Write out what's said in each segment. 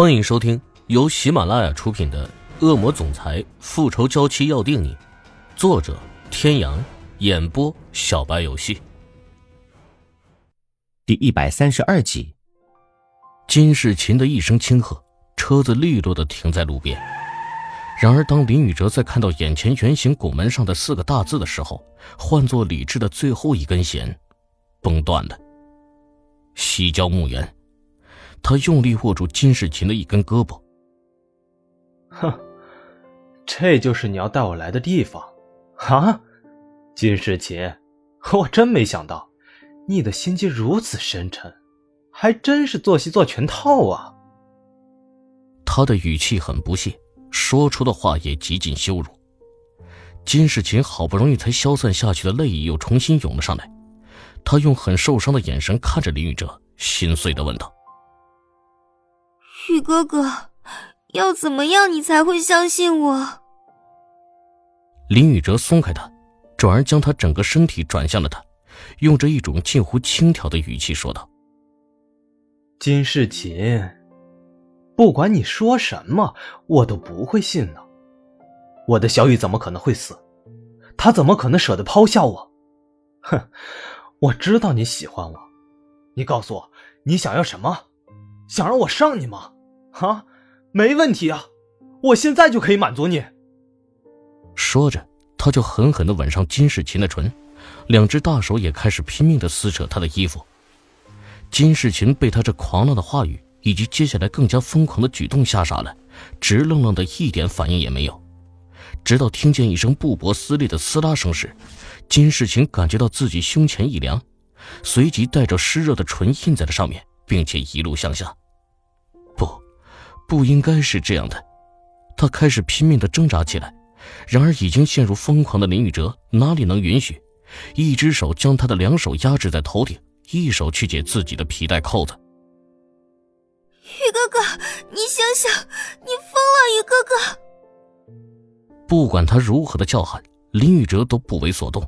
欢迎收听由喜马拉雅出品的《恶魔总裁复仇娇妻要定你》，作者：天阳，演播：小白游戏。第一百三十二集，金世琴的一声轻喝，车子利落的停在路边。然而，当林宇哲在看到眼前圆形拱门上的四个大字的时候，换作理智的最后一根弦，崩断了。西郊墓园。他用力握住金世琴的一根胳膊。哼，这就是你要带我来的地方，啊，金世琴，我真没想到，你的心机如此深沉，还真是做戏做全套啊。他的语气很不屑，说出的话也极尽羞辱。金世琴好不容易才消散下去的泪意又重新涌了上来，他用很受伤的眼神看着林宇哲，心碎的问道。宇哥哥，要怎么样你才会相信我？林宇哲松开他，转而将他整个身体转向了他，用着一种近乎轻佻的语气说道：“金世琴，不管你说什么，我都不会信的。我的小雨怎么可能会死？他怎么可能舍得抛下我？哼，我知道你喜欢我，你告诉我，你想要什么？想让我上你吗？”啊，没问题啊，我现在就可以满足你。说着，他就狠狠的吻上金世琴的唇，两只大手也开始拼命的撕扯她的衣服。金世琴被他这狂浪的话语以及接下来更加疯狂的举动吓傻了，直愣愣的一点反应也没有。直到听见一声布帛撕裂的撕拉声时，金世琴感觉到自己胸前一凉，随即带着湿热的唇印在了上面，并且一路向下。不应该是这样的，他开始拼命的挣扎起来，然而已经陷入疯狂的林宇哲哪里能允许？一只手将他的两手压制在头顶，一手去解自己的皮带扣子。宇哥哥，你醒醒！你疯了，宇哥哥！不管他如何的叫喊，林宇哲都不为所动。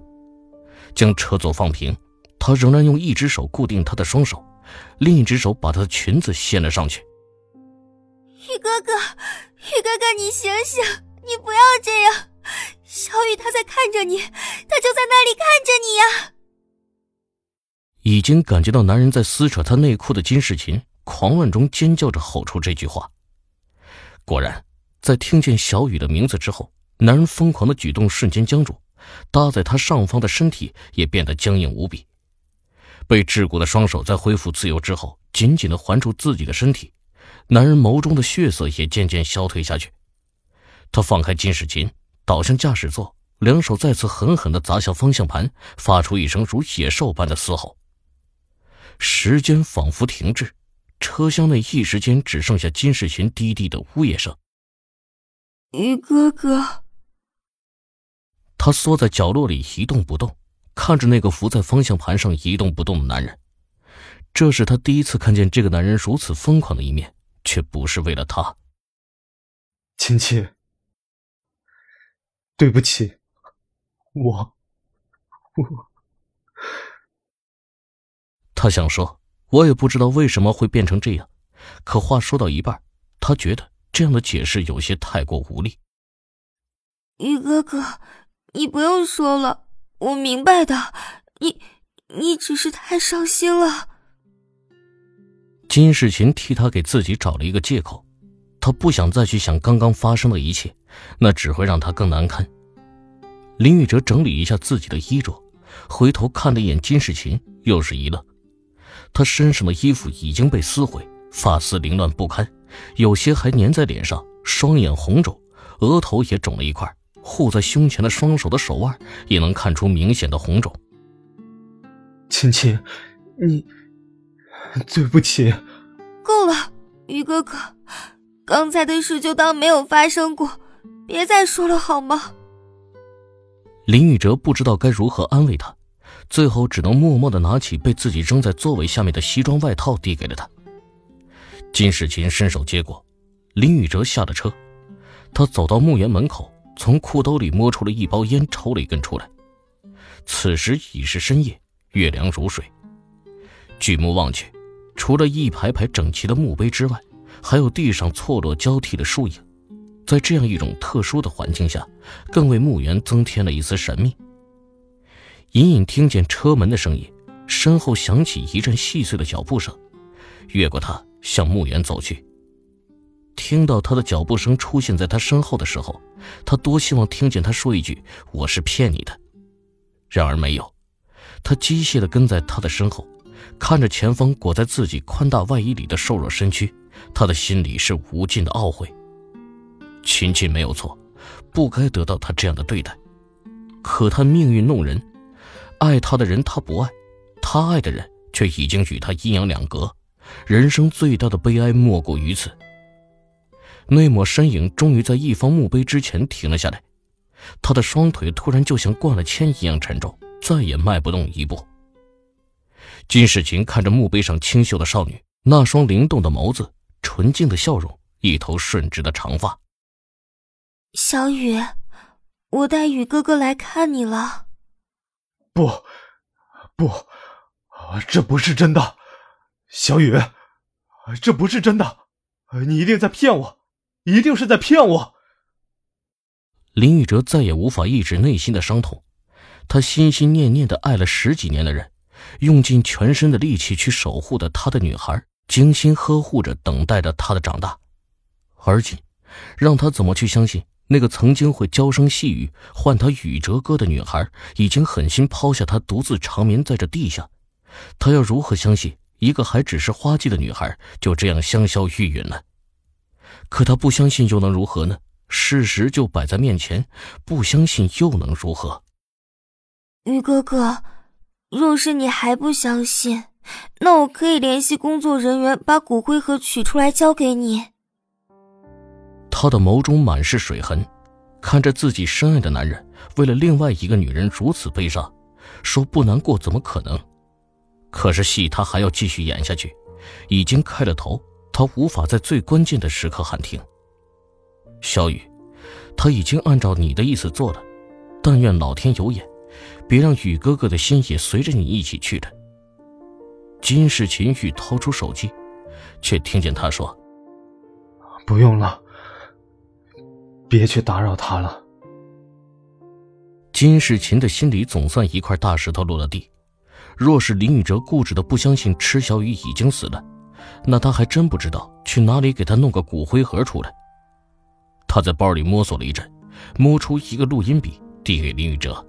将车座放平，他仍然用一只手固定她的双手，另一只手把她的裙子掀了上去。宇哥哥，宇哥哥，你醒醒！你不要这样，小雨他在看着你，他就在那里看着你呀。已经感觉到男人在撕扯他内裤的金世琴，狂乱中尖叫着吼出这句话。果然，在听见小雨的名字之后，男人疯狂的举动瞬间僵住，搭在他上方的身体也变得僵硬无比。被桎梏的双手在恢复自由之后，紧紧的环住自己的身体。男人眸中的血色也渐渐消退下去，他放开金世琴，倒向驾驶座，两手再次狠狠地砸向方向盘，发出一声如野兽般的嘶吼。时间仿佛停滞，车厢内一时间只剩下金世琴低低的呜咽声。于哥哥，他缩在角落里一动不动，看着那个伏在方向盘上一动不动的男人。这是他第一次看见这个男人如此疯狂的一面。却不是为了他，亲戚，对不起，我，我。他想说，我也不知道为什么会变成这样，可话说到一半，他觉得这样的解释有些太过无力。于哥哥，你不用说了，我明白的，你，你只是太伤心了。金世琴替他给自己找了一个借口，他不想再去想刚刚发生的一切，那只会让他更难堪。林宇哲整理一下自己的衣着，回头看了一眼金世琴，又是一愣。他身上的衣服已经被撕毁，发丝凌乱不堪，有些还粘在脸上，双眼红肿，额头也肿了一块，护在胸前的双手的手腕也能看出明显的红肿。亲亲，你。对不起，够了，于哥哥，刚才的事就当没有发生过，别再说了好吗？林宇哲不知道该如何安慰他，最后只能默默的拿起被自己扔在座位下面的西装外套递给了他。金世琴伸手接过，林宇哲下了车，他走到墓园门口，从裤兜里摸出了一包烟，抽了一根出来。此时已是深夜，月亮如水，举目望去。除了一排排整齐的墓碑之外，还有地上错落交替的树影，在这样一种特殊的环境下，更为墓园增添了一丝神秘。隐隐听见车门的声音，身后响起一阵细碎的脚步声，越过他向墓园走去。听到他的脚步声出现在他身后的时候，他多希望听见他说一句“我是骗你的”，然而没有。他机械地跟在他的身后，看着前方裹在自己宽大外衣里的瘦弱身躯，他的心里是无尽的懊悔。秦秦没有错，不该得到他这样的对待，可他命运弄人，爱他的人他不爱，他爱的人却已经与他阴阳两隔，人生最大的悲哀莫过于此。那抹身影终于在一方墓碑之前停了下来，他的双腿突然就像灌了铅一样沉重。再也迈不动一步。金世琴看着墓碑上清秀的少女，那双灵动的眸子，纯净的笑容，一头顺直的长发。小雨，我带雨哥哥来看你了。不，不，这不是真的，小雨，这不是真的，你一定在骗我，一定是在骗我。林宇哲再也无法抑制内心的伤痛。他心心念念的爱了十几年的人，用尽全身的力气去守护的他的女孩，精心呵护着，等待着他的长大。而今，让他怎么去相信那个曾经会娇声细语唤他宇哲哥的女孩，已经狠心抛下他独自长眠在这地下？他要如何相信一个还只是花季的女孩就这样香消玉殒了？可他不相信又能如何呢？事实就摆在面前，不相信又能如何？于哥哥，若是你还不相信，那我可以联系工作人员把骨灰盒取出来交给你。他的眸中满是水痕，看着自己深爱的男人为了另外一个女人如此悲伤，说不难过怎么可能？可是戏他还要继续演下去，已经开了头，他无法在最关键的时刻喊停。小雨，他已经按照你的意思做了，但愿老天有眼。别让雨哥哥的心也随着你一起去的。金世琴欲掏出手机，却听见他说：“不用了，别去打扰他了。”金世琴的心里总算一块大石头落了地。若是林宇哲固执的不相信池小雨已经死了，那他还真不知道去哪里给他弄个骨灰盒出来。他在包里摸索了一阵，摸出一个录音笔，递给林宇哲。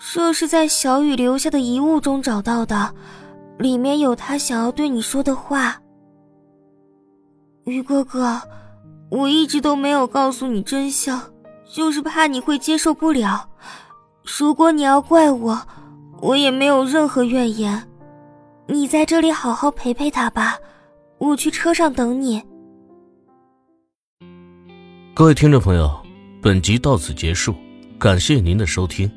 这是在小雨留下的遗物中找到的，里面有他想要对你说的话。于哥哥，我一直都没有告诉你真相，就是怕你会接受不了。如果你要怪我，我也没有任何怨言。你在这里好好陪陪他吧，我去车上等你。各位听众朋友，本集到此结束，感谢您的收听。